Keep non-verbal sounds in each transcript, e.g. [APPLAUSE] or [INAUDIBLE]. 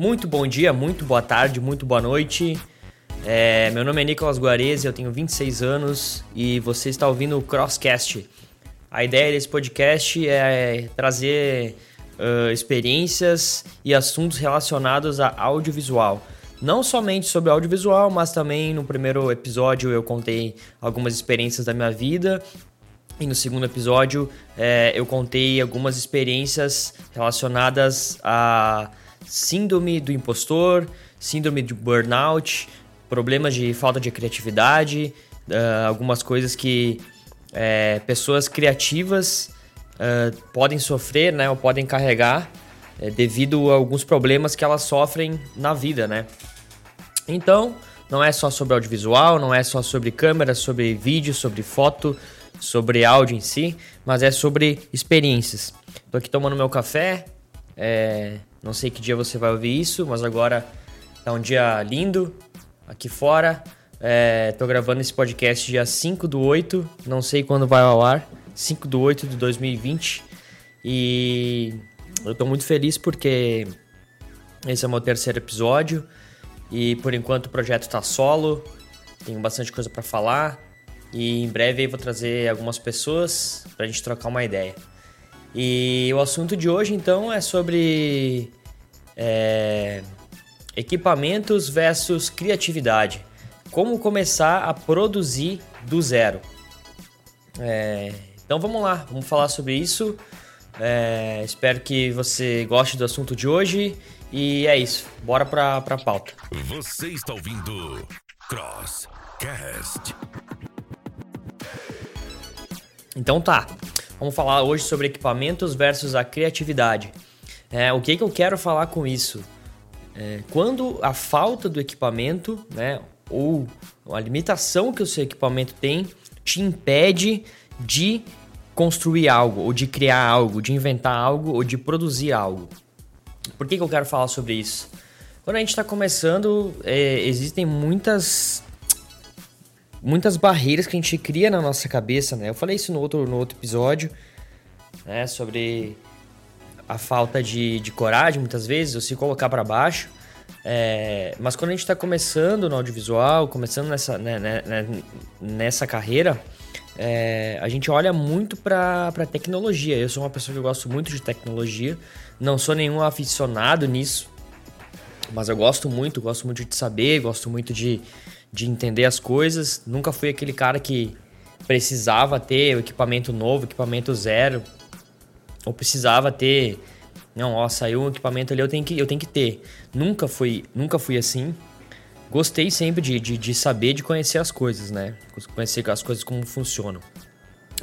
Muito bom dia, muito boa tarde, muito boa noite. É, meu nome é Nicolas Guarese, eu tenho 26 anos e você está ouvindo o Crosscast. A ideia desse podcast é trazer uh, experiências e assuntos relacionados a audiovisual. Não somente sobre audiovisual, mas também no primeiro episódio eu contei algumas experiências da minha vida e no segundo episódio é, eu contei algumas experiências relacionadas a síndrome do impostor, síndrome de burnout, problemas de falta de criatividade, uh, algumas coisas que é, pessoas criativas uh, podem sofrer, né, ou podem carregar é, devido a alguns problemas que elas sofrem na vida, né? Então, não é só sobre audiovisual, não é só sobre câmera, sobre vídeo, sobre foto, sobre áudio em si, mas é sobre experiências. Tô aqui tomando meu café, é, não sei que dia você vai ouvir isso, mas agora tá um dia lindo aqui fora. É, tô gravando esse podcast dia 5 do 8, não sei quando vai ao ar, 5 do 8 de 2020. E eu tô muito feliz porque esse é o meu terceiro episódio e por enquanto o projeto tá solo, tenho bastante coisa para falar. E em breve eu vou trazer algumas pessoas para a gente trocar uma ideia. E o assunto de hoje então é sobre é, equipamentos versus criatividade. Como começar a produzir do zero. É, então vamos lá, vamos falar sobre isso. É, espero que você goste do assunto de hoje. E é isso, bora para a pauta. Você está ouvindo Crosscast. Então tá, vamos falar hoje sobre equipamentos versus a criatividade. É, o que, que eu quero falar com isso? É, quando a falta do equipamento, né, ou a limitação que o seu equipamento tem, te impede de construir algo, ou de criar algo, de inventar algo, ou de produzir algo. Por que, que eu quero falar sobre isso? Quando a gente está começando, é, existem muitas muitas barreiras que a gente cria na nossa cabeça, né? Eu falei isso no outro, no outro episódio, né? Sobre a falta de, de coragem, muitas vezes, ou se colocar para baixo. É, mas quando a gente está começando no audiovisual, começando nessa, né, né, né nessa carreira, é, a gente olha muito para tecnologia. Eu sou uma pessoa que gosto muito de tecnologia, não sou nenhum aficionado nisso, mas eu gosto muito, gosto muito de saber, gosto muito de, de entender as coisas. Nunca fui aquele cara que precisava ter o equipamento novo, equipamento zero, ou precisava ter, não, ó, saiu um equipamento ali, eu tenho que, eu tenho que ter. Nunca fui, nunca fui assim. Gostei sempre de, de, de saber, de conhecer as coisas, né? Conhecer as coisas como funcionam.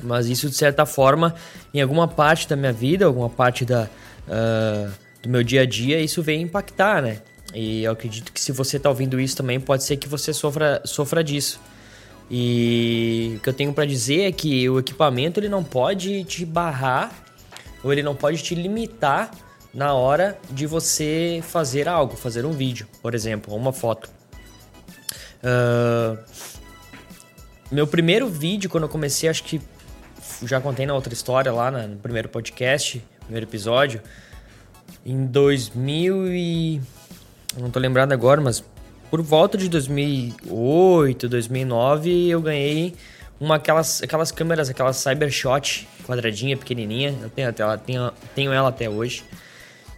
Mas isso, de certa forma, em alguma parte da minha vida, alguma parte da, uh, do meu dia a dia, isso vem impactar, né? E eu acredito que se você está ouvindo isso também, pode ser que você sofra, sofra disso. E o que eu tenho para dizer é que o equipamento ele não pode te barrar ou ele não pode te limitar na hora de você fazer algo, fazer um vídeo, por exemplo, uma foto. Uh, meu primeiro vídeo, quando eu comecei, acho que já contei na outra história lá no primeiro podcast, primeiro episódio, em 2000 e não tô lembrado agora, mas por volta de 2008, 2009, eu ganhei uma aquelas, aquelas câmeras, aquelas Cybershot quadradinha, pequenininha. Eu tenho, ela, tenho, tenho ela até hoje.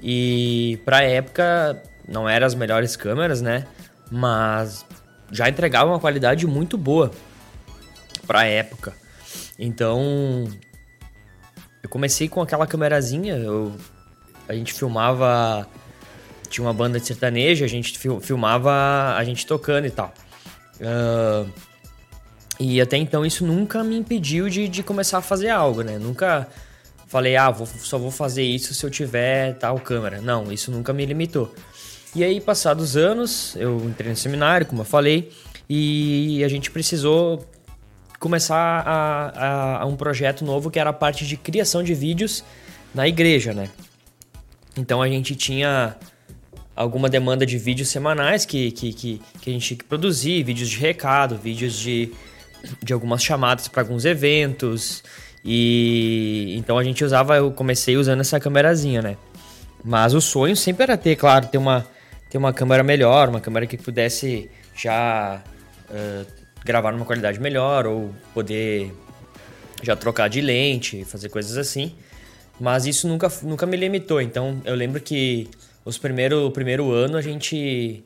E pra época não eram as melhores câmeras, né? Mas já entregava uma qualidade muito boa pra época. Então, eu comecei com aquela câmerazinha, eu, a gente filmava tinha uma banda de sertanejo, a gente filmava a gente tocando e tal. Uh, e até então isso nunca me impediu de, de começar a fazer algo, né? Nunca falei, ah, vou, só vou fazer isso se eu tiver tal câmera. Não, isso nunca me limitou. E aí, passados anos, eu entrei no seminário, como eu falei, e a gente precisou começar a, a, a um projeto novo que era a parte de criação de vídeos na igreja, né? Então a gente tinha alguma demanda de vídeos semanais que, que, que, que a gente tinha que produzir, vídeos de recado, vídeos de, de algumas chamadas para alguns eventos. E então a gente usava, eu comecei usando essa câmerazinha, né? Mas o sonho sempre era ter, claro, ter uma, ter uma câmera melhor, uma câmera que pudesse já uh, gravar numa qualidade melhor ou poder já trocar de lente, fazer coisas assim. Mas isso nunca, nunca me limitou. Então eu lembro que os primeiro, o primeiro ano a gente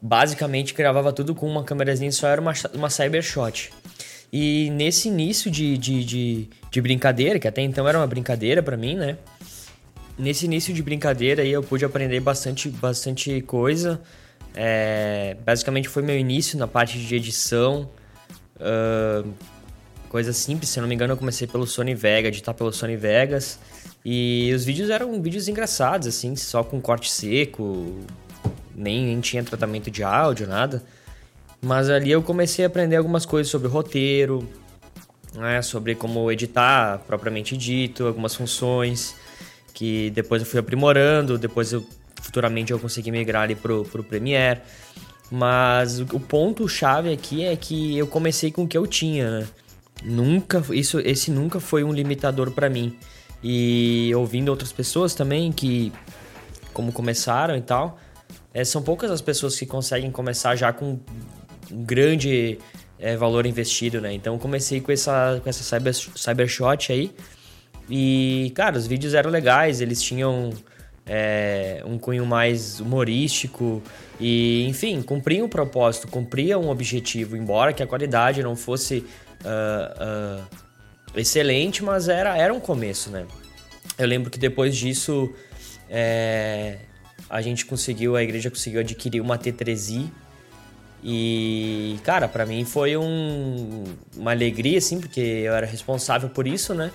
basicamente gravava tudo com uma câmerazinha só, era uma, uma Cybershot. E nesse início de, de, de, de brincadeira, que até então era uma brincadeira para mim, né? Nesse início de brincadeira aí eu pude aprender bastante, bastante coisa. É, basicamente foi meu início na parte de edição. Uh, coisa simples, se não me engano eu comecei pelo Sony Vega, editar pelo Sony Vegas. E os vídeos eram vídeos engraçados, assim, só com corte seco, nem, nem tinha tratamento de áudio, nada. Mas ali eu comecei a aprender algumas coisas sobre roteiro, né, sobre como editar propriamente dito, algumas funções que depois eu fui aprimorando, depois eu futuramente eu consegui migrar ali pro, pro Premiere. Mas o ponto chave aqui é que eu comecei com o que eu tinha, né? Nunca, isso, esse nunca foi um limitador para mim. E ouvindo outras pessoas também que como começaram e tal, é, são poucas as pessoas que conseguem começar já com um grande é, valor investido, né? Então comecei com essa, com essa cyber, Cybershot aí. E, cara, os vídeos eram legais, eles tinham é, um cunho mais humorístico e, enfim, cumpriam um propósito, cumpriam um objetivo, embora que a qualidade não fosse uh, uh, excelente, mas era, era um começo, né? Eu lembro que depois disso é, a gente conseguiu, a igreja conseguiu adquirir uma T3i e, cara, para mim foi um, uma alegria, assim, porque eu era responsável por isso, né?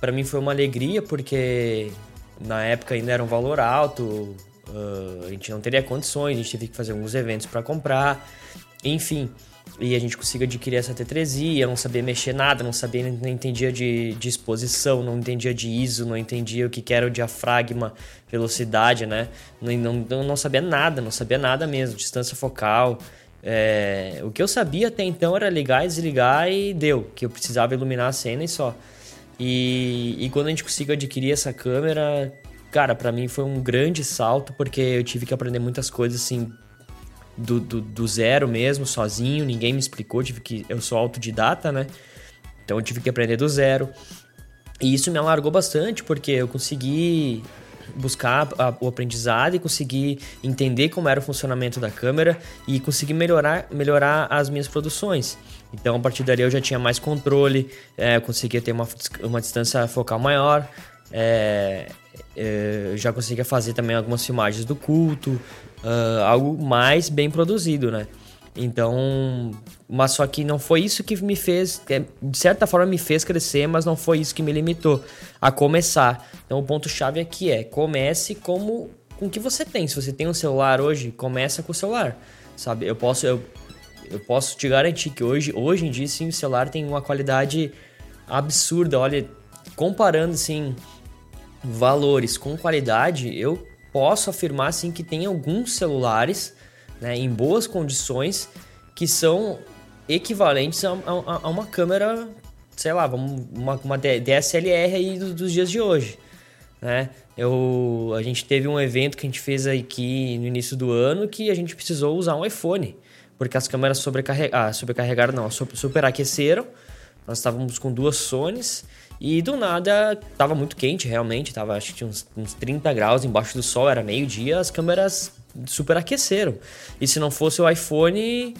Para mim foi uma alegria porque na época ainda era um valor alto, uh, a gente não teria condições, a gente teve que fazer alguns eventos para comprar, enfim. E a gente conseguiu adquirir essa T3i, eu não sabia mexer nada, não sabia, não entendia de, de exposição, não entendia de ISO, não entendia o que, que era o diafragma, velocidade, né? Não, não, não sabia nada, não sabia nada mesmo, distância focal. É, o que eu sabia até então era ligar desligar e deu, que eu precisava iluminar a cena e só. E, e quando a gente conseguiu adquirir essa câmera, cara, para mim foi um grande salto, porque eu tive que aprender muitas coisas assim do, do, do, zero mesmo, sozinho, ninguém me explicou, tive que. Eu sou autodidata, né? Então eu tive que aprender do zero. E isso me alargou bastante, porque eu consegui buscar a, o aprendizado e conseguir entender como era o funcionamento da câmera e conseguir melhorar, melhorar as minhas produções. Então, a partir dali eu já tinha mais controle, é, eu conseguia ter uma, uma distância focal maior, é, eu já conseguia fazer também algumas filmagens do culto, uh, algo mais bem produzido, né? Então, mas só que não foi isso que me fez, é, de certa forma me fez crescer, mas não foi isso que me limitou a começar. Então, o ponto chave aqui é comece como com o que você tem. Se você tem um celular hoje, começa com o celular, sabe? Eu posso eu, eu posso te garantir que hoje, hoje em dia, sim, o celular tem uma qualidade absurda. Olha, comparando, assim, valores com qualidade, eu posso afirmar, assim, que tem alguns celulares, né, em boas condições, que são equivalentes a, a, a uma câmera, sei lá, uma, uma DSLR aí dos, dos dias de hoje, né? Eu, a gente teve um evento que a gente fez aqui no início do ano que a gente precisou usar um iPhone porque as câmeras sobrecarregaram, ah, sobrecarregaram não, superaqueceram. Nós estávamos com duas Sonys e do nada estava muito quente realmente, tava acho que uns, uns 30 graus embaixo do sol, era meio-dia, as câmeras superaqueceram. E se não fosse o iPhone,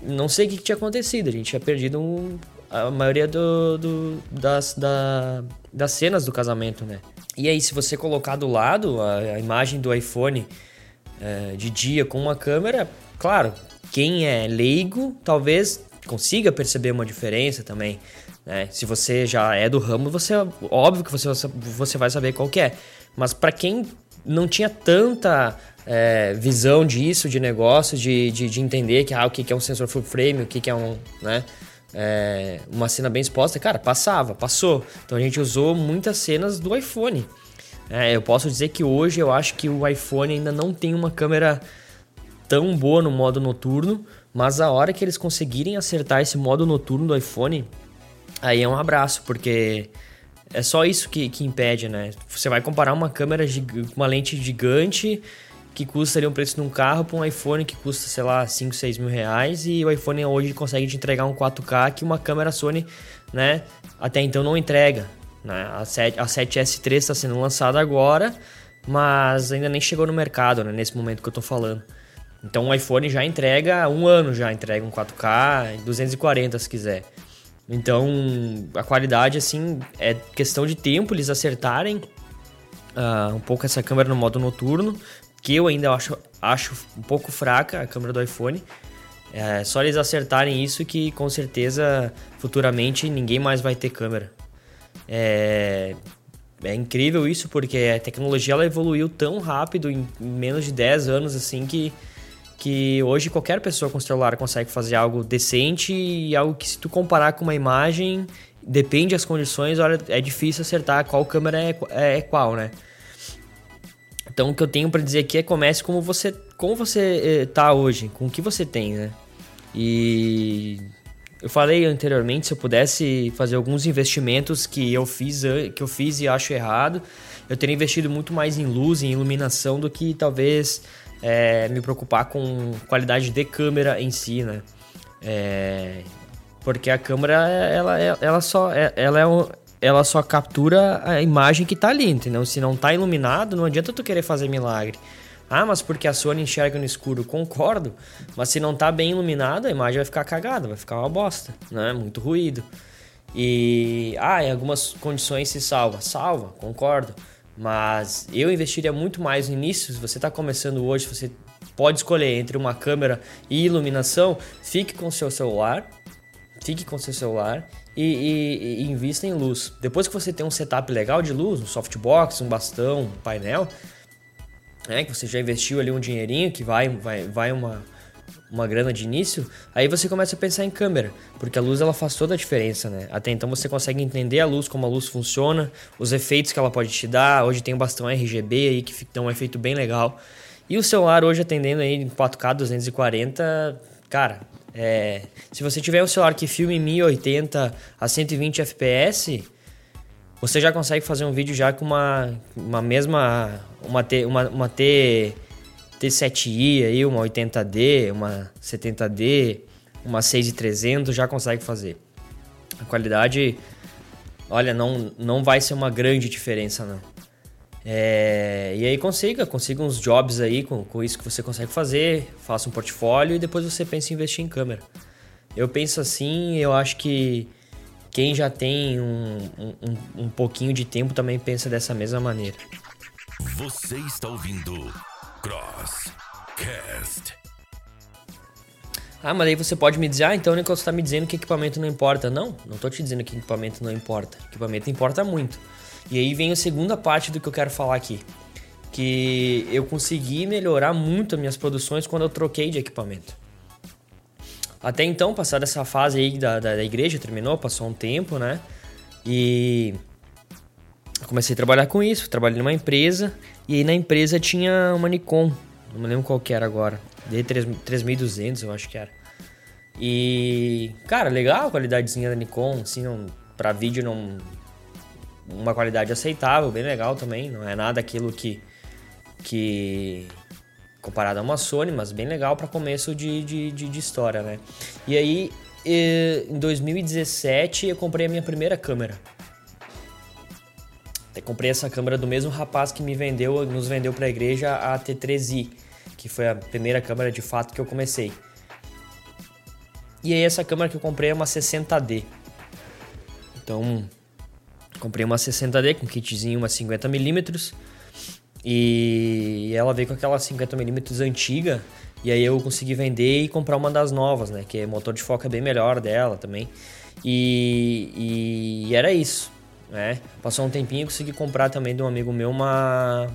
não sei o que, que tinha acontecido, a gente tinha perdido um, a maioria do, do, das, da, das cenas do casamento, né? E aí, se você colocar do lado a, a imagem do iPhone é, de dia com uma câmera, claro, quem é leigo talvez consiga perceber uma diferença também. Né? Se você já é do ramo, você óbvio que você, você vai saber qual é. Mas para quem não tinha tanta é, visão disso, de negócio, de, de, de, entender que, ah, o que é um sensor full frame, o que é um, né, é, uma cena bem exposta, cara, passava, passou. Então a gente usou muitas cenas do iPhone. É, eu posso dizer que hoje eu acho que o iPhone ainda não tem uma câmera tão boa no modo noturno, mas a hora que eles conseguirem acertar esse modo noturno do iPhone, aí é um abraço, porque é só isso que, que impede, né? Você vai comparar uma câmera, uma lente gigante que custa ali um preço de um carro para um iPhone que custa, sei lá, 5, 6 mil reais e o iPhone hoje consegue te entregar um 4K que uma câmera Sony, né, até então não entrega. Né? A, 7, a 7S3 está sendo lançada agora, mas ainda nem chegou no mercado, né, nesse momento que eu estou falando. Então o iPhone já entrega um ano, já entrega um 4K, 240 se quiser. Então a qualidade assim é questão de tempo eles acertarem uh, um pouco essa câmera no modo noturno, que eu ainda acho, acho um pouco fraca a câmera do iPhone. É só eles acertarem isso que com certeza futuramente ninguém mais vai ter câmera. É, é incrível isso porque a tecnologia ela evoluiu tão rápido em menos de 10 anos assim que que hoje qualquer pessoa com celular consegue fazer algo decente e algo que se tu comparar com uma imagem, depende das condições, olha, é difícil acertar qual câmera é, é, é qual, né? Então o que eu tenho para dizer aqui é comece como você como você eh, tá hoje, com o que você tem, né? E eu falei anteriormente se eu pudesse fazer alguns investimentos que eu fiz que eu fiz e acho errado, eu teria investido muito mais em luz, em iluminação do que talvez é, me preocupar com qualidade de câmera em si, né? É, porque a câmera ela, ela só ela é ela só captura a imagem que está ali, entendeu? Se não está iluminado, não adianta tu querer fazer milagre. Ah, mas porque a Sony enxerga no escuro, concordo. Mas se não está bem iluminado, a imagem vai ficar cagada, vai ficar uma bosta, né? Muito ruído. E ah, em algumas condições se salva, salva, concordo. Mas eu investiria muito mais no início. Se você está começando hoje, você pode escolher entre uma câmera e iluminação. Fique com seu celular, fique com seu celular e, e, e, invista em luz. Depois que você tem um setup legal de luz, um softbox, um bastão, um painel, né, que você já investiu ali um dinheirinho, que vai, vai, vai uma, uma grana de início, aí você começa a pensar em câmera, porque a luz ela faz toda a diferença, né? Até então você consegue entender a luz, como a luz funciona, os efeitos que ela pode te dar. Hoje tem um bastão RGB aí que dá um efeito bem legal. E o celular hoje atendendo aí em 4K 240, cara, é, se você tiver um celular que filme em 1080 a 120 FPS, você já consegue fazer um vídeo já com uma, uma mesma uma T, uma, uma T7i aí, uma 80D, uma 70D, uma 6300 já consegue fazer. A qualidade, olha, não não vai ser uma grande diferença não. É, e aí consiga, consiga uns jobs aí com, com isso que você consegue fazer, faça um portfólio e depois você pensa em investir em câmera. Eu penso assim, eu acho que quem já tem um, um, um pouquinho de tempo também pensa dessa mesma maneira. Você está ouvindo Crosscast. Ah, mas aí você pode me dizer, ah, então Nicolas está me dizendo que equipamento não importa. Não, não estou te dizendo que equipamento não importa. Equipamento importa muito. E aí vem a segunda parte do que eu quero falar aqui. Que eu consegui melhorar muito as minhas produções quando eu troquei de equipamento. Até então, passada essa fase aí da, da, da igreja, terminou, passou um tempo, né? E comecei a trabalhar com isso, trabalhei numa empresa e aí na empresa tinha uma Nikon, não me lembro qual que era agora, D3200 eu acho que era. E, cara, legal a qualidadezinha da Nikon, assim, não, pra vídeo não, uma qualidade aceitável, bem legal também. Não é nada aquilo que. que comparado a uma Sony, mas bem legal para começo de, de, de, de, história, né? E aí, em 2017, eu comprei a minha primeira câmera. Eu comprei essa câmera do mesmo rapaz que me vendeu, nos vendeu para a igreja a T3i, que foi a primeira câmera de fato que eu comecei. E aí essa câmera que eu comprei é uma 60D. Então, Comprei uma 60D com kitzinho, uma 50mm. E ela veio com aquela 50mm antiga. E aí eu consegui vender e comprar uma das novas, né? Que o motor de foco é bem melhor dela também. E, e era isso, né? Passou um tempinho e consegui comprar também de um amigo meu uma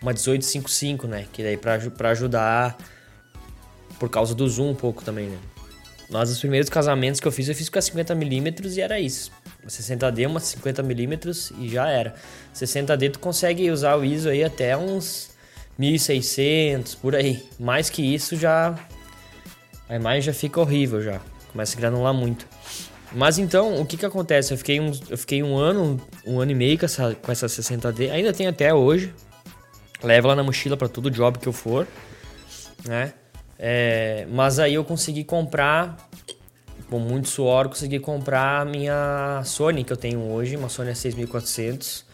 uma 1855, né? Que daí pra, pra ajudar por causa do zoom um pouco também, né? Mas os primeiros casamentos que eu fiz, eu fiz com a 50mm e era isso. 60D, uma 50mm e já era. 60D tu consegue usar o ISO aí até uns 1600, por aí. Mais que isso já a imagem já fica horrível já. Começa a granular muito. Mas então, o que que acontece? Eu fiquei um, eu fiquei um ano, um ano e meio com essa, com essa 60D. Ainda tem até hoje. levo ela na mochila para todo job que eu for, né? É, mas aí eu consegui comprar, com muito suor, consegui comprar a minha Sony que eu tenho hoje, uma Sony 6400.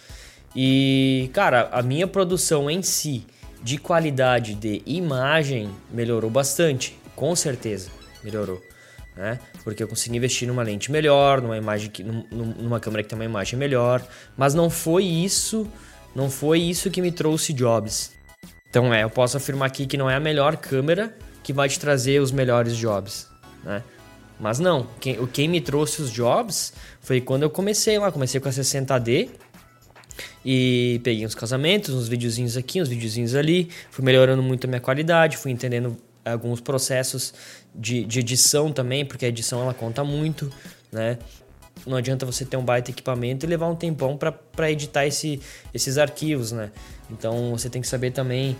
E, cara, a minha produção em si, de qualidade de imagem, melhorou bastante, com certeza, melhorou. Né? Porque eu consegui investir numa lente melhor, numa imagem que, numa câmera que tem uma imagem melhor, mas não foi isso, não foi isso que me trouxe jobs. Então é, eu posso afirmar aqui que não é a melhor câmera que vai te trazer os melhores jobs, né? Mas não, quem, quem me trouxe os jobs foi quando eu comecei lá, comecei com a 60D e peguei uns casamentos, uns videozinhos aqui, uns videozinhos ali, fui melhorando muito a minha qualidade, fui entendendo alguns processos de, de edição também, porque a edição ela conta muito, né? Não adianta você ter um baita equipamento e levar um tempão para editar esse, esses arquivos, né? Então você tem que saber também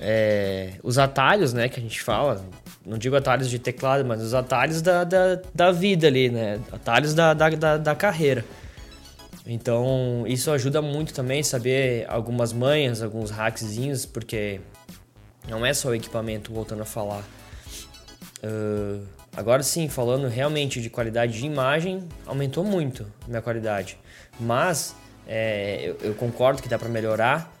é, os atalhos, né, que a gente fala. Não digo atalhos de teclado, mas os atalhos da, da, da vida ali, né? Atalhos da, da, da, da carreira. Então, isso ajuda muito também saber algumas manhas, alguns hackzinhos, porque não é só o equipamento, voltando a falar. Uh, agora sim, falando realmente de qualidade de imagem, aumentou muito a minha qualidade. Mas é, eu, eu, concordo que dá para melhorar,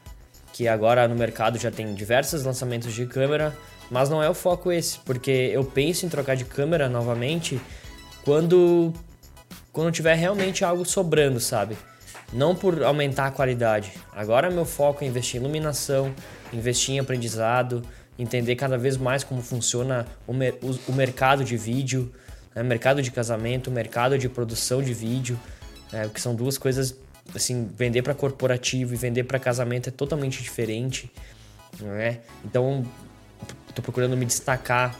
que agora no mercado já tem diversos lançamentos de câmera, mas não é o foco esse, porque eu penso em trocar de câmera novamente quando quando tiver realmente algo sobrando, sabe? Não por aumentar a qualidade. Agora meu foco é investir em iluminação, investir em aprendizado, entender cada vez mais como funciona o, mer o, mercado de vídeo, né? mercado de casamento, mercado de produção de vídeo, né? que são duas coisas assim, vender para corporativo e vender para casamento é totalmente diferente, né? Então, estou procurando me destacar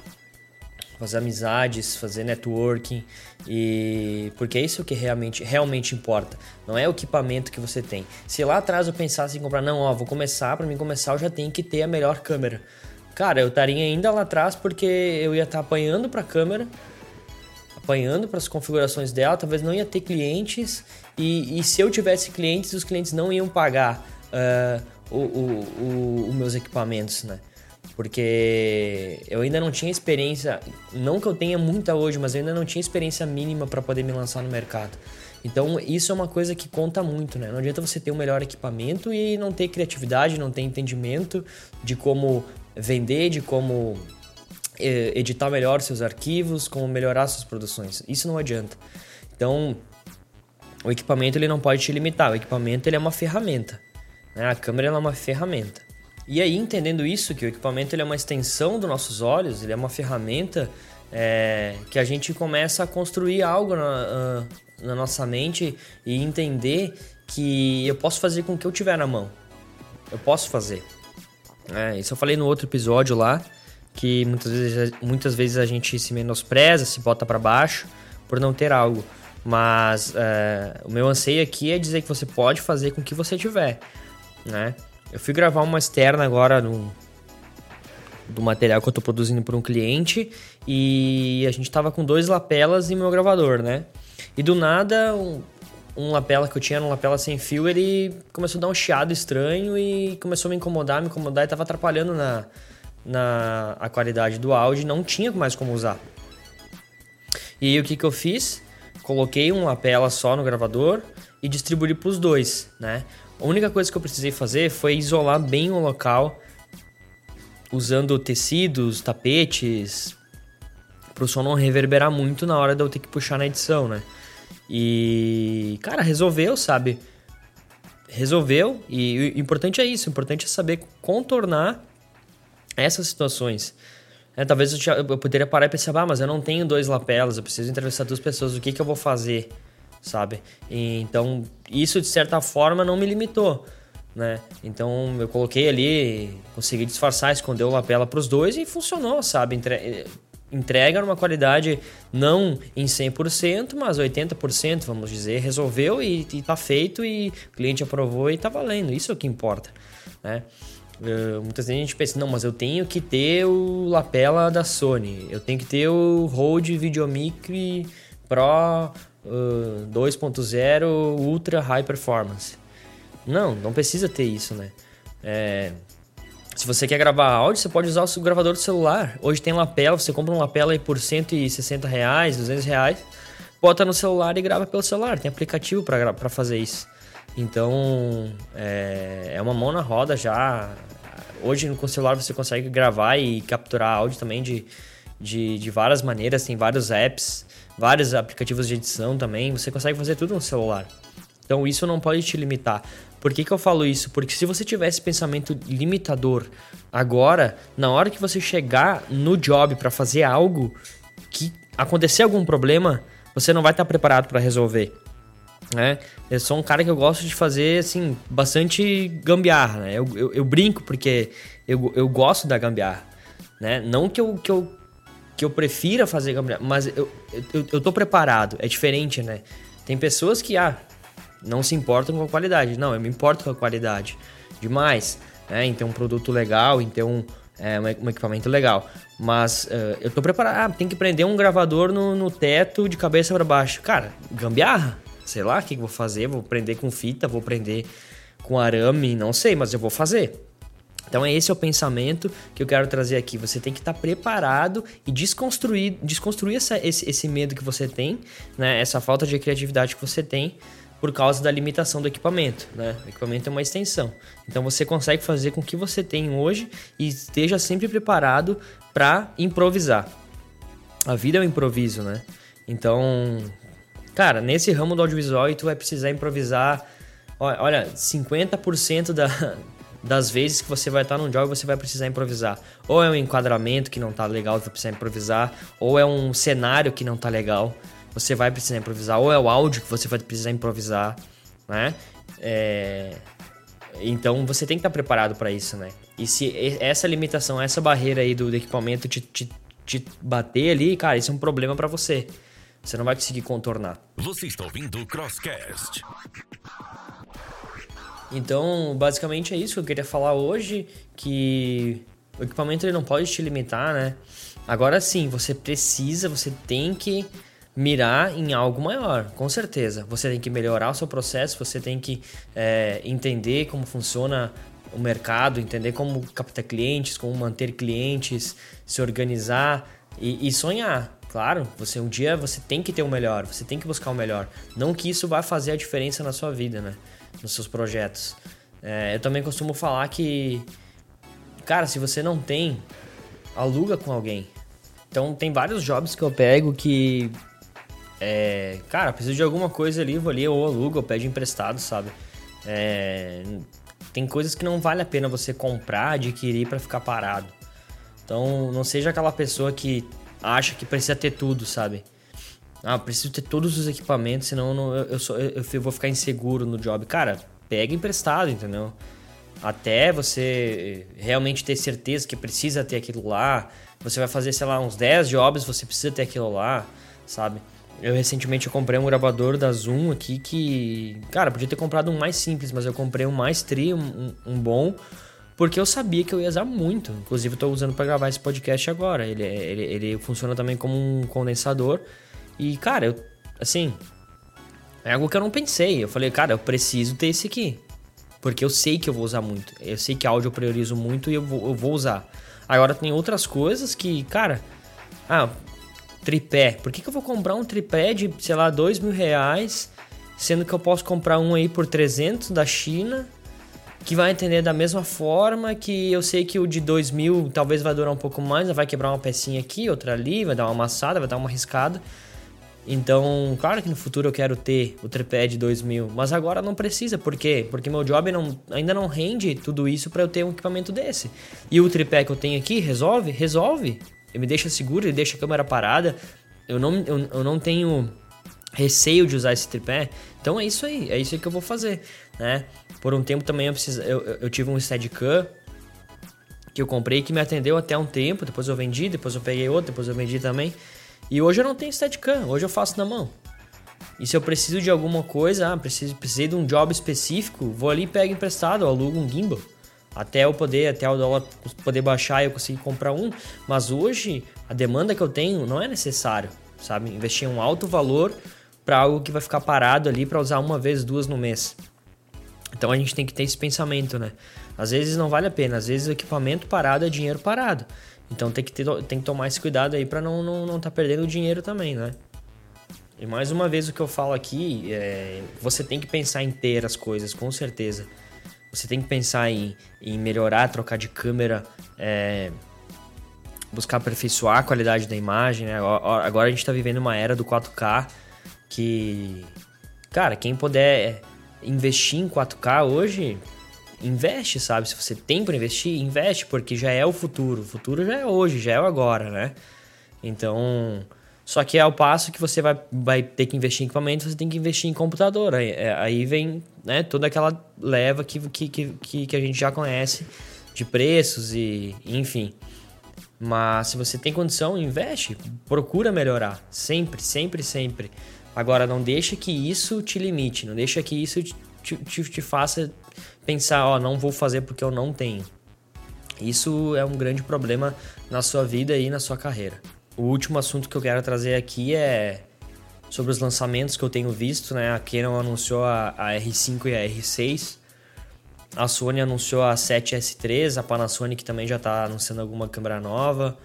fazer amizades, fazer networking e porque é isso que realmente realmente importa. Não é o equipamento que você tem. Se lá atrás eu pensasse em comprar, não, ó, vou começar, para mim começar eu já tenho que ter a melhor câmera. Cara, eu estaria ainda lá atrás porque eu ia estar tá apanhando para a câmera, apanhando para as configurações dela, talvez não ia ter clientes e, e, se eu tivesse clientes, os clientes não iam pagar uh, o, os meus equipamentos, né? Porque eu ainda não tinha experiência, não que eu tenha muita hoje, mas eu ainda não tinha experiência mínima para poder me lançar no mercado. Então, isso é uma coisa que conta muito, né? Não adianta você ter o um melhor equipamento e não ter criatividade, não ter entendimento de como vender, de como eh, editar melhor seus arquivos, como melhorar suas produções. Isso não adianta. Então, o equipamento ele não pode te limitar. O equipamento ele é uma ferramenta. Né? A câmera é uma ferramenta. E aí, entendendo isso, que o equipamento ele é uma extensão dos nossos olhos, ele é uma ferramenta é, que a gente começa a construir algo na, na nossa mente e entender que eu posso fazer com o que eu tiver na mão. Eu posso fazer. É, isso eu falei no outro episódio lá, que muitas vezes, muitas vezes a gente se menospreza, se bota para baixo por não ter algo. Mas é, o meu anseio aqui é dizer que você pode fazer com o que você tiver, né? Eu fui gravar uma externa agora no, do material que eu tô produzindo para um cliente e a gente tava com dois lapelas em meu gravador, né? E do nada, um, um lapela que eu tinha, um lapela sem fio, ele começou a dar um chiado estranho e começou a me incomodar, me incomodar e tava atrapalhando na, na a qualidade do áudio, não tinha mais como usar. E aí, o que que eu fiz? Coloquei um lapela só no gravador e distribuí para os dois, né? A única coisa que eu precisei fazer foi isolar bem o local usando tecidos, tapetes, para o som não reverberar muito na hora de eu ter que puxar na edição, né? E, cara, resolveu, sabe? Resolveu, e o importante é isso, o importante é saber contornar essas situações. É, talvez eu, eu, poderia parar e pensar, ah, mas eu não tenho dois lapelas, eu preciso entrevistar duas pessoas, o que, que eu vou fazer? Sabe? E, então, isso de certa forma não me limitou, né? Então, eu coloquei ali, consegui disfarçar, esconder o lapela para os dois e funcionou, sabe? Entre, entrega numa qualidade não em 100%, mas 80%, vamos dizer, resolveu e, e tá feito e o cliente aprovou e tá valendo. Isso é o que importa, né? Uh, muitas vezes a gente pensa, não, mas eu tenho que ter o lapela da Sony, eu tenho que ter o Rode Videomic Pro uh, 2.0 Ultra High Performance. Não, não precisa ter isso, né? É, Se você quer gravar áudio, você pode usar o gravador do celular. Hoje tem lapela, você compra um lapela aí por 160 reais, 200 reais, bota no celular e grava pelo celular. Tem aplicativo para fazer isso. Então, é, é uma mão na roda já. Hoje com o celular você consegue gravar e capturar áudio também de, de, de várias maneiras. Tem vários apps, vários aplicativos de edição também. Você consegue fazer tudo no celular. Então isso não pode te limitar. Por que, que eu falo isso? Porque se você tiver esse pensamento limitador agora, na hora que você chegar no job para fazer algo que acontecer algum problema, você não vai estar preparado para resolver. Né? Eu sou um cara que eu gosto de fazer assim bastante gambiarra. Né? Eu, eu, eu brinco porque eu, eu gosto da gambiarra. Né? Não que eu, que eu que eu prefira fazer gambiarra, mas eu, eu, eu tô preparado. É diferente, né? Tem pessoas que, ah, não se importam com a qualidade. Não, eu me importo com a qualidade demais, né? Em ter um produto legal, em ter um, é, um equipamento legal. Mas uh, eu tô preparado. Ah, tem que prender um gravador no, no teto de cabeça para baixo. Cara, gambiarra. Sei lá o que, que vou fazer. Vou prender com fita, vou prender com arame, não sei, mas eu vou fazer. Então, esse é o pensamento que eu quero trazer aqui. Você tem que estar preparado e desconstruir, desconstruir essa, esse, esse medo que você tem, né? essa falta de criatividade que você tem por causa da limitação do equipamento. Né? O equipamento é uma extensão. Então, você consegue fazer com o que você tem hoje e esteja sempre preparado para improvisar. A vida é um improviso, né? Então, cara, nesse ramo do audiovisual, tu vai precisar improvisar. Olha, 50% da, das vezes que você vai estar num jogo você vai precisar improvisar. Ou é um enquadramento que não tá legal, você vai precisar improvisar, ou é um cenário que não tá legal, você vai precisar improvisar, ou é o áudio que você vai precisar improvisar, né? É... Então você tem que estar preparado para isso, né? E se essa limitação, essa barreira aí do, equipamento te, te, te bater ali, cara, isso é um problema para você. Você não vai conseguir contornar. Você está ouvindo o Crosscast. Então, basicamente é isso que eu queria falar hoje, que o equipamento ele não pode te limitar, né? Agora sim, você precisa, você tem que mirar em algo maior, com certeza. Você tem que melhorar o seu processo, você tem que é, entender como funciona o mercado, entender como captar clientes, como manter clientes, se organizar e, e sonhar. Claro, você um dia você tem que ter o melhor, você tem que buscar o melhor. Não que isso vá fazer a diferença na sua vida, né? Nos seus projetos. É, eu também costumo falar que, cara, se você não tem, aluga com alguém. Então tem vários jobs que eu pego que, é, cara, preciso de alguma coisa ali, vou ali, ou aluga, ou pede emprestado, sabe? É, tem coisas que não vale a pena você comprar, adquirir para ficar parado. Então não seja aquela pessoa que acha que precisa ter tudo, sabe? Ah, preciso ter todos os equipamentos, senão não, eu, eu, sou, eu, eu vou ficar inseguro no job. Cara, pega emprestado, entendeu? Até você realmente ter certeza que precisa ter aquilo lá. Você vai fazer, sei lá, uns 10 jobs, você precisa ter aquilo lá, sabe? Eu recentemente eu comprei um gravador da Zoom aqui que, cara, podia ter comprado um mais simples, mas eu comprei um mais tri, um, um bom, porque eu sabia que eu ia usar muito. Inclusive, eu tô usando para gravar esse podcast agora. Ele, é, ele, ele funciona também como um condensador. E, cara, eu, assim, é algo que eu não pensei. Eu falei, cara, eu preciso ter esse aqui. Porque eu sei que eu vou usar muito. Eu sei que áudio eu priorizo muito e eu vou, eu vou usar. Agora tem outras coisas que, cara. Ah, tripé. Por que, que eu vou comprar um tripé de, sei lá, dois mil reais, sendo que eu posso comprar um aí por 300 da China, que vai entender da mesma forma, que eu sei que o de dois mil talvez vai durar um pouco mais, vai quebrar uma pecinha aqui, outra ali, vai dar uma amassada, vai dar uma riscada. Então, claro que no futuro eu quero ter o tripé de 2000, mas agora não precisa, por quê? Porque meu job não, ainda não rende tudo isso para eu ter um equipamento desse. E o tripé que eu tenho aqui resolve? Resolve. Ele me deixa seguro, ele deixa a câmera parada. Eu não, eu, eu não tenho receio de usar esse tripé. Então é isso aí, é isso aí que eu vou fazer, né? Por um tempo também eu, preciso, eu, eu tive um Steadicam que eu comprei que me atendeu até um tempo, depois eu vendi, depois eu peguei outro, depois eu vendi também. E hoje eu não tenho Steadicam, hoje eu faço na mão. E se eu preciso de alguma coisa, ah, preciso, precisei de um job específico, vou ali pego emprestado, alugo um gimbal. Até eu poder, até o dólar poder baixar e eu conseguir comprar um. Mas hoje, a demanda que eu tenho não é necessário, sabe? Investir um alto valor para algo que vai ficar parado ali para usar uma vez, duas no mês. Então a gente tem que ter esse pensamento, né? Às vezes não vale a pena, às vezes o equipamento parado é dinheiro parado. Então tem que, ter, tem que tomar esse cuidado aí para não estar não, não tá perdendo dinheiro também, né? E mais uma vez o que eu falo aqui é você tem que pensar em ter as coisas, com certeza. Você tem que pensar em, em melhorar, trocar de câmera, é, buscar aperfeiçoar a qualidade da imagem. Né? Agora a gente está vivendo uma era do 4K que, cara, quem puder investir em 4K hoje, investe, sabe? Se você tem para investir, investe, porque já é o futuro. O futuro já é hoje, já é o agora, né? Então, só que é ao passo que você vai, vai ter que investir em equipamento, você tem que investir em computador. Aí, é, aí vem né, toda aquela leva que, que, que, que a gente já conhece de preços e enfim. Mas se você tem condição, investe, procura melhorar. Sempre, sempre, sempre. Agora, não deixa que isso te limite, não deixa que isso te, te, te faça pensar, ó, oh, não vou fazer porque eu não tenho. Isso é um grande problema na sua vida e na sua carreira. O último assunto que eu quero trazer aqui é sobre os lançamentos que eu tenho visto, né? A Canon anunciou a, a R5 e a R6. A Sony anunciou a 7S3, a Panasonic também já está anunciando alguma câmera nova.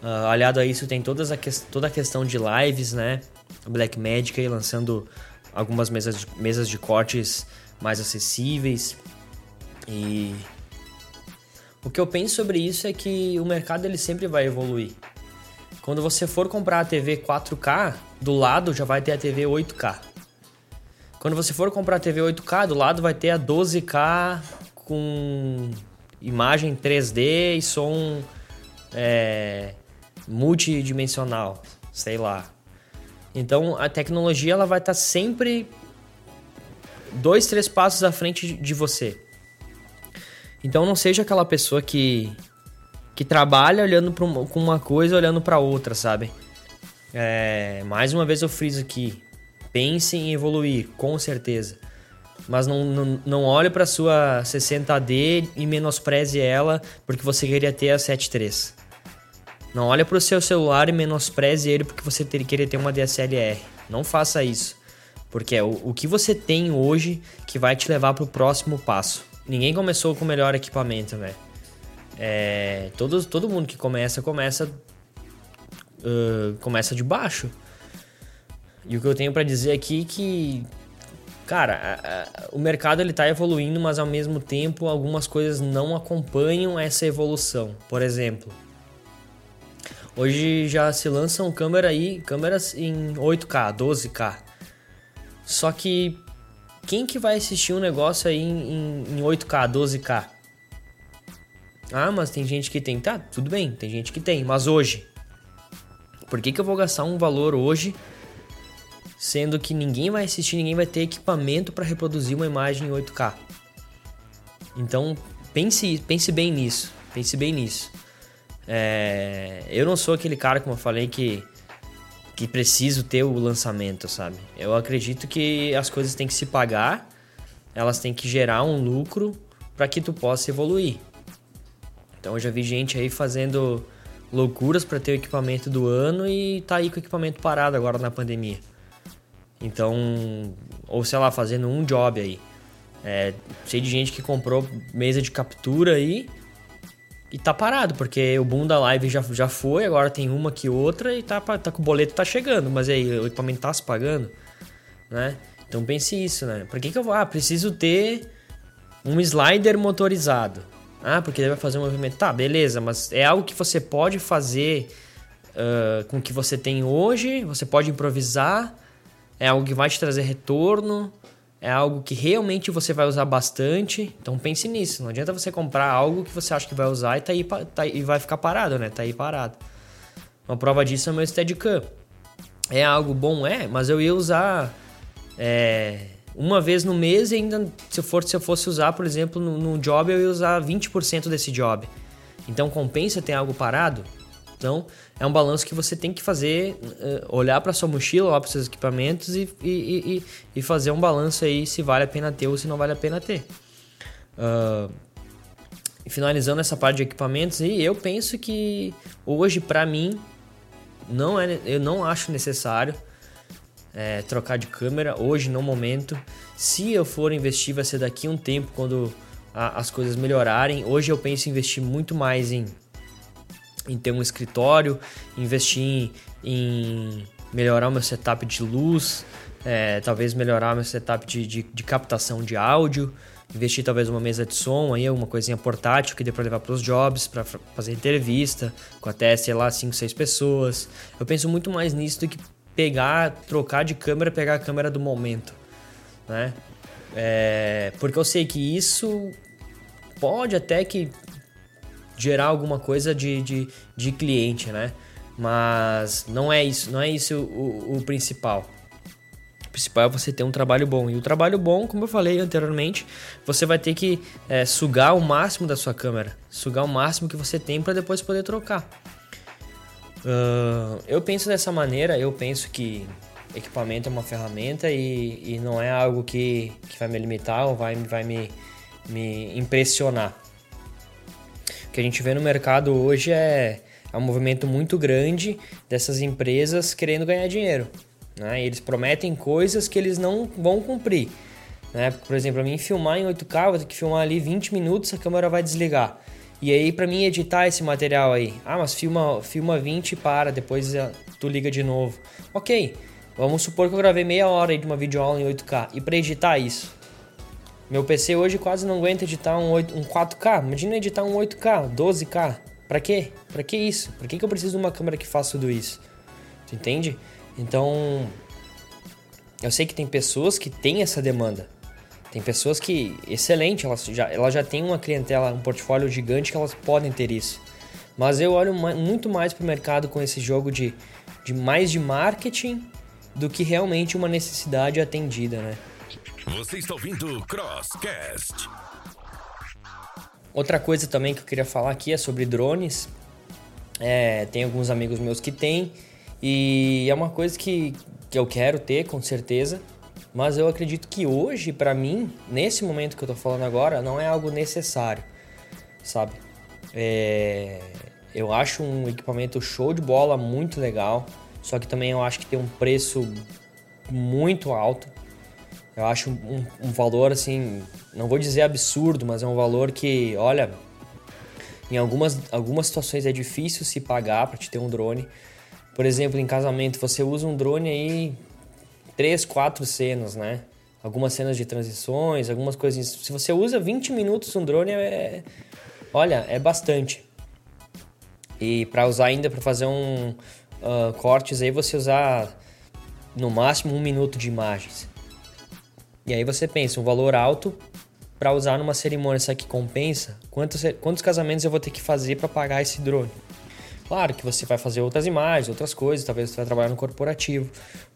Uh, aliado a isso, tem todas a que, toda a questão de lives, né? Blackmagic aí lançando algumas mesas de, mesas de cortes mais acessíveis. E o que eu penso sobre isso é que o mercado ele sempre vai evoluir. Quando você for comprar a TV 4K, do lado já vai ter a TV 8K. Quando você for comprar a TV 8K, do lado vai ter a 12K com imagem 3D e som é, multidimensional, sei lá. Então a tecnologia ela vai estar tá sempre dois, três passos à frente de você. Então não seja aquela pessoa que que trabalha olhando para uma, uma coisa, olhando para outra, sabe? É, mais uma vez eu friso aqui, pense em evoluir, com certeza. Mas não, não, não olhe para sua 60D e menospreze ela porque você queria ter a 7.3. Não olhe para o seu celular e menospreze ele porque você ter, queria ter uma DSLR. Não faça isso. Porque é o, o que você tem hoje que vai te levar para o próximo passo. Ninguém começou com o melhor equipamento, né? É, todo, todo mundo que começa, começa uh, começa de baixo. E o que eu tenho para dizer aqui é que, cara, a, a, o mercado ele tá evoluindo, mas ao mesmo tempo algumas coisas não acompanham essa evolução. Por exemplo, hoje já se lançam câmera aí, câmeras em 8K, 12K. Só que quem que vai assistir um negócio aí em, em 8K, 12K? Ah, mas tem gente que tem. Tá, tudo bem, tem gente que tem. Mas hoje, por que, que eu vou gastar um valor hoje, sendo que ninguém vai assistir, ninguém vai ter equipamento para reproduzir uma imagem em 8K? Então, pense, pense bem nisso. Pense bem nisso. É, eu não sou aquele cara, como eu falei, que, que preciso ter o lançamento, sabe? Eu acredito que as coisas têm que se pagar, elas têm que gerar um lucro para que tu possa evoluir. Então eu já vi gente aí fazendo loucuras para ter o equipamento do ano e tá aí com o equipamento parado agora na pandemia. Então, ou sei lá, fazendo um job aí. É, sei de gente que comprou mesa de captura aí e tá parado, porque o boom da live já, já foi, agora tem uma que outra e tá, tá com o boleto tá chegando, mas aí o equipamento tá se pagando, né? Então pense isso, né? Por que, que eu vou? Ah, preciso ter um slider motorizado. Ah, porque ele vai fazer um movimento. Tá, beleza, mas é algo que você pode fazer uh, com o que você tem hoje, você pode improvisar, é algo que vai te trazer retorno, é algo que realmente você vai usar bastante. Então pense nisso. Não adianta você comprar algo que você acha que vai usar e, tá aí, tá, e vai ficar parado, né? Tá aí parado. Uma prova disso é o meu Steadicam. É algo bom? É, mas eu ia usar. É, uma vez no mês e ainda se eu, for, se eu fosse usar, por exemplo, num job, eu ia usar 20% desse job. Então compensa ter algo parado? Então é um balanço que você tem que fazer, uh, olhar para sua mochila, olhar para seus equipamentos e, e, e, e, fazer um balanço aí se vale a pena ter ou se não vale a pena ter. Uh, finalizando essa parte de equipamentos, e eu penso que hoje para mim não é, eu não acho necessário é, trocar de câmera hoje no momento. Se eu for investir, vai ser daqui a um tempo quando a, as coisas melhorarem. Hoje eu penso em investir muito mais em, em ter um escritório, investir em, em melhorar o meu setup de luz, é, talvez melhorar o meu setup de, de, de captação de áudio investir talvez uma mesa de som aí, uma coisinha portátil que dê para levar para os jobs, para fazer entrevista com até, sei lá, 5, 6 pessoas. Eu penso muito mais nisso do que pegar, trocar de câmera, pegar a câmera do momento, né? É, porque eu sei que isso pode até que gerar alguma coisa de, de, de cliente, né? Mas não é isso, não é isso o, o principal principal é você ter um trabalho bom. E o trabalho bom, como eu falei anteriormente, você vai ter que é, sugar o máximo da sua câmera, sugar o máximo que você tem para depois poder trocar. Uh, eu penso dessa maneira, eu penso que equipamento é uma ferramenta e, e não é algo que, que vai me limitar ou vai, vai me, me impressionar. Que a gente vê no mercado hoje é, é um movimento muito grande dessas empresas querendo ganhar dinheiro. Né? Eles prometem coisas que eles não vão cumprir. Né? Por exemplo, para mim filmar em 8K, eu vou ter que filmar ali 20 minutos, a câmera vai desligar. E aí, para mim editar esse material aí, ah, mas filma, filma 20 e para, depois eh, tu liga de novo. Ok, vamos supor que eu gravei meia hora de uma videoaula em 8K. E para editar isso? Meu PC hoje quase não aguenta editar um, 8, um 4K. Imagina editar um 8K, 12K. Para quê? Para que isso? Para que, que eu preciso de uma câmera que faça tudo isso? Tu entende? Então, eu sei que tem pessoas que têm essa demanda. Tem pessoas que, excelente, elas já, elas já têm uma clientela, um portfólio gigante que elas podem ter isso. Mas eu olho muito mais para o mercado com esse jogo de, de mais de marketing do que realmente uma necessidade atendida, né? Você está ouvindo Crosscast. Outra coisa também que eu queria falar aqui é sobre drones. É, tem alguns amigos meus que têm e é uma coisa que, que eu quero ter, com certeza. Mas eu acredito que hoje, para mim, nesse momento que eu tô falando agora, não é algo necessário, sabe? É... Eu acho um equipamento show de bola, muito legal. Só que também eu acho que tem um preço muito alto. Eu acho um, um valor assim, não vou dizer absurdo, mas é um valor que, olha, em algumas, algumas situações é difícil se pagar para te ter um drone. Por exemplo, em casamento, você usa um drone aí, três, quatro cenas, né? Algumas cenas de transições, algumas coisas. Se você usa 20 minutos um drone, é, olha, é bastante. E para usar ainda para fazer um uh, cortes aí, você usar no máximo um minuto de imagens. E aí você pensa, um valor alto para usar numa cerimônia, isso aqui compensa? Quantos, quantos casamentos eu vou ter que fazer para pagar esse drone? Claro que você vai fazer outras imagens, outras coisas, talvez você vai trabalhar no corporativo.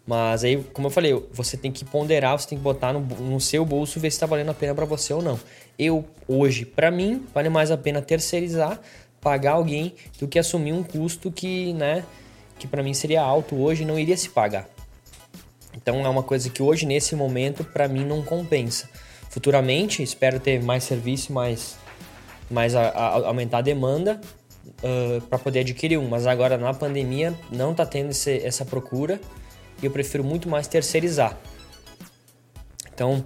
Mas aí, como eu falei, você tem que ponderar, você tem que botar no, no seu bolso ver se está valendo a pena para você ou não. Eu, hoje, para mim, vale mais a pena terceirizar, pagar alguém, do que assumir um custo que, né, que para mim seria alto hoje e não iria se pagar. Então é uma coisa que hoje, nesse momento, para mim não compensa. Futuramente, espero ter mais serviço, mais, mais a, a, aumentar a demanda uh, para poder adquirir um, mas agora na pandemia não está tendo esse, essa procura e eu prefiro muito mais terceirizar. Então,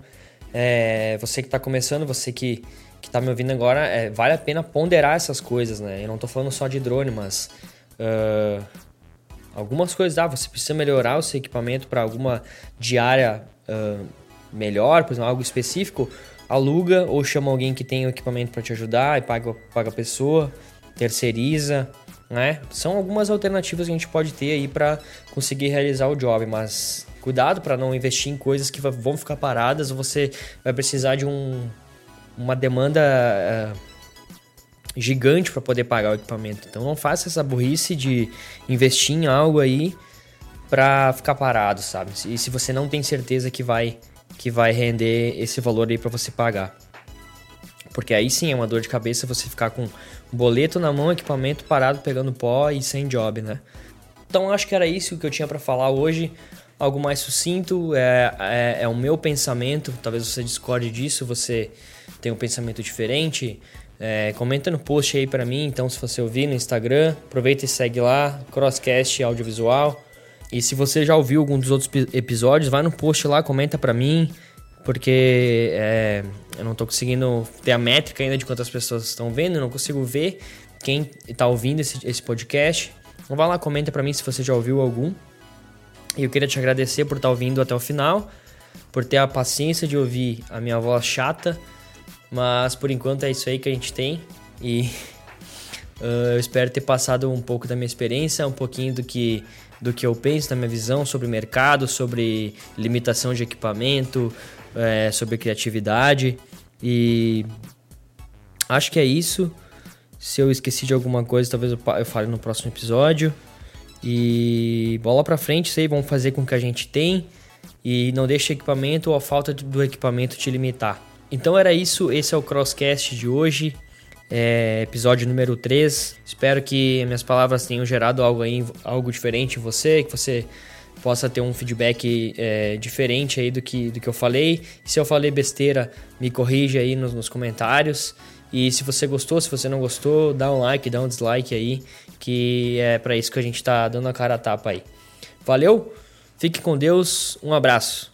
é, você que está começando, você que está me ouvindo agora, é, vale a pena ponderar essas coisas, né? Eu não estou falando só de drone, mas uh, algumas coisas, ah, você precisa melhorar o seu equipamento para alguma diária uh, melhor, por exemplo, algo específico, aluga ou chama alguém que tem o equipamento para te ajudar e paga, paga a pessoa terceiriza, né? São algumas alternativas que a gente pode ter aí para conseguir realizar o job, mas cuidado para não investir em coisas que vão ficar paradas ou você vai precisar de um, uma demanda uh, gigante para poder pagar o equipamento. Então não faça essa burrice de investir em algo aí para ficar parado, sabe? E se você não tem certeza que vai que vai render esse valor aí para você pagar. Porque aí sim é uma dor de cabeça você ficar com boleto na mão, equipamento parado pegando pó e sem job, né? Então acho que era isso que eu tinha para falar hoje. Algo mais sucinto, é, é, é, o meu pensamento. Talvez você discorde disso, você tem um pensamento diferente. É, comenta no post aí para mim. Então, se você ouvir no Instagram, aproveita e segue lá, Crosscast Audiovisual. E se você já ouviu algum dos outros episódios, vai no post lá, comenta para mim porque é, eu não estou conseguindo ter a métrica ainda de quantas pessoas estão vendo, não consigo ver quem está ouvindo esse, esse podcast. Então vai lá, comenta para mim se você já ouviu algum. E eu queria te agradecer por estar tá ouvindo até o final, por ter a paciência de ouvir a minha voz chata, mas por enquanto é isso aí que a gente tem. E uh, [LAUGHS] eu espero ter passado um pouco da minha experiência, um pouquinho do que, do que eu penso, da minha visão sobre o mercado, sobre limitação de equipamento, é, sobre criatividade. E acho que é isso. Se eu esqueci de alguma coisa, talvez eu fale no próximo episódio. E bola para frente, aí, vamos fazer com que a gente tem e não deixe equipamento ou a falta do equipamento te limitar. Então era isso, esse é o Crosscast de hoje, é, episódio número 3. Espero que minhas palavras tenham gerado algo, aí, algo diferente em você, que você possa ter um feedback é, diferente aí do que, do que eu falei. se eu falei besteira, me corrija aí nos, nos comentários. E se você gostou, se você não gostou, dá um like, dá um dislike aí, que é para isso que a gente tá dando a cara a tapa aí. Valeu? Fique com Deus, um abraço.